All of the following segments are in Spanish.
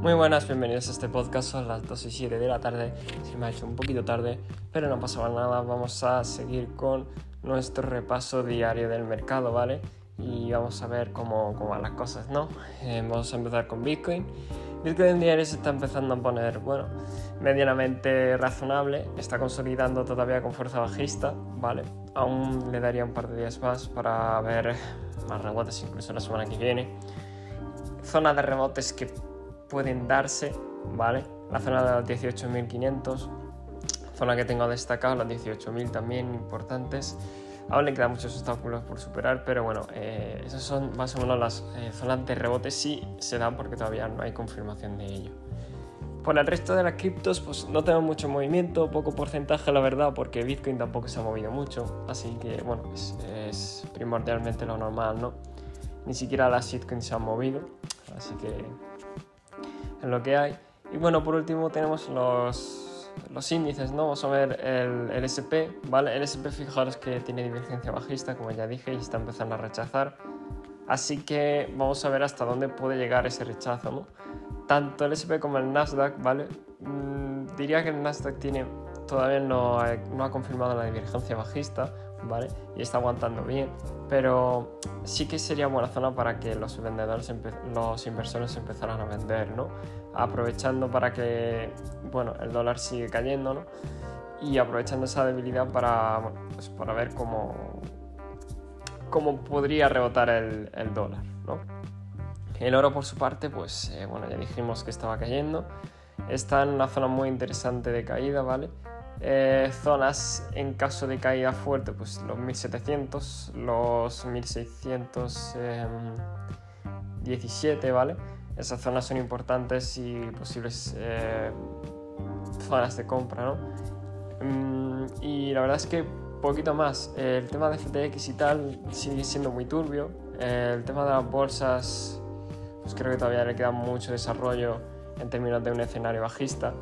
Muy buenas, bienvenidos a este podcast. Son las 2 y 7 de la tarde. Se me ha hecho un poquito tarde, pero no pasaba nada. Vamos a seguir con nuestro repaso diario del mercado, ¿vale? Y vamos a ver cómo, cómo van las cosas, ¿no? Eh, vamos a empezar con Bitcoin. Bitcoin diario se está empezando a poner, bueno, medianamente razonable. Está consolidando todavía con fuerza bajista, ¿vale? Aún le daría un par de días más para ver más rebotes, incluso la semana que viene. Zona de rebotes que pueden darse, ¿vale? La zona de los 18.500, zona que tengo destacado, los 18.000 también importantes. Aún le quedan muchos obstáculos por superar, pero bueno, eh, esas son más o menos las eh, zonas de rebote si se dan porque todavía no hay confirmación de ello. Por el resto de las criptos, pues no tengo mucho movimiento, poco porcentaje la verdad, porque Bitcoin tampoco se ha movido mucho, así que bueno, es, es primordialmente lo normal, ¿no? Ni siquiera las shitcoins se han movido, así que en lo que hay. Y bueno, por último tenemos los, los índices, ¿no? Vamos a ver el, el SP, ¿vale? El SP fijaros que tiene divergencia bajista, como ya dije, y está empezando a rechazar. Así que vamos a ver hasta dónde puede llegar ese rechazo, ¿no? Tanto el SP como el Nasdaq, ¿vale? Mm, diría que el Nasdaq tiene, todavía no ha, confirmado la divergencia bajista, ¿vale? Y está aguantando bien, pero sí que sería buena zona para que los vendedores, los inversores empezaran a vender, ¿no? Aprovechando para que, bueno, el dólar sigue cayendo, ¿no? Y aprovechando esa debilidad para, pues para ver cómo, cómo podría rebotar el, el dólar, ¿no? El oro por su parte, pues eh, bueno, ya dijimos que estaba cayendo. Está en una zona muy interesante de caída, ¿vale? Eh, zonas en caso de caída fuerte, pues los 1700, los 1617, ¿vale? Esas zonas son importantes y posibles eh, zonas de compra, ¿no? Mm, y la verdad es que poquito más. El tema de FTX y tal sigue siendo muy turbio. El tema de las bolsas, pues creo que todavía le queda mucho desarrollo en términos de un escenario bajista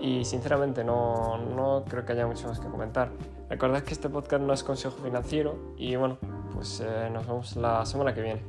y sinceramente no, no creo que haya mucho más que comentar. Recordad que este podcast no es consejo financiero y bueno, pues eh, nos vemos la semana que viene.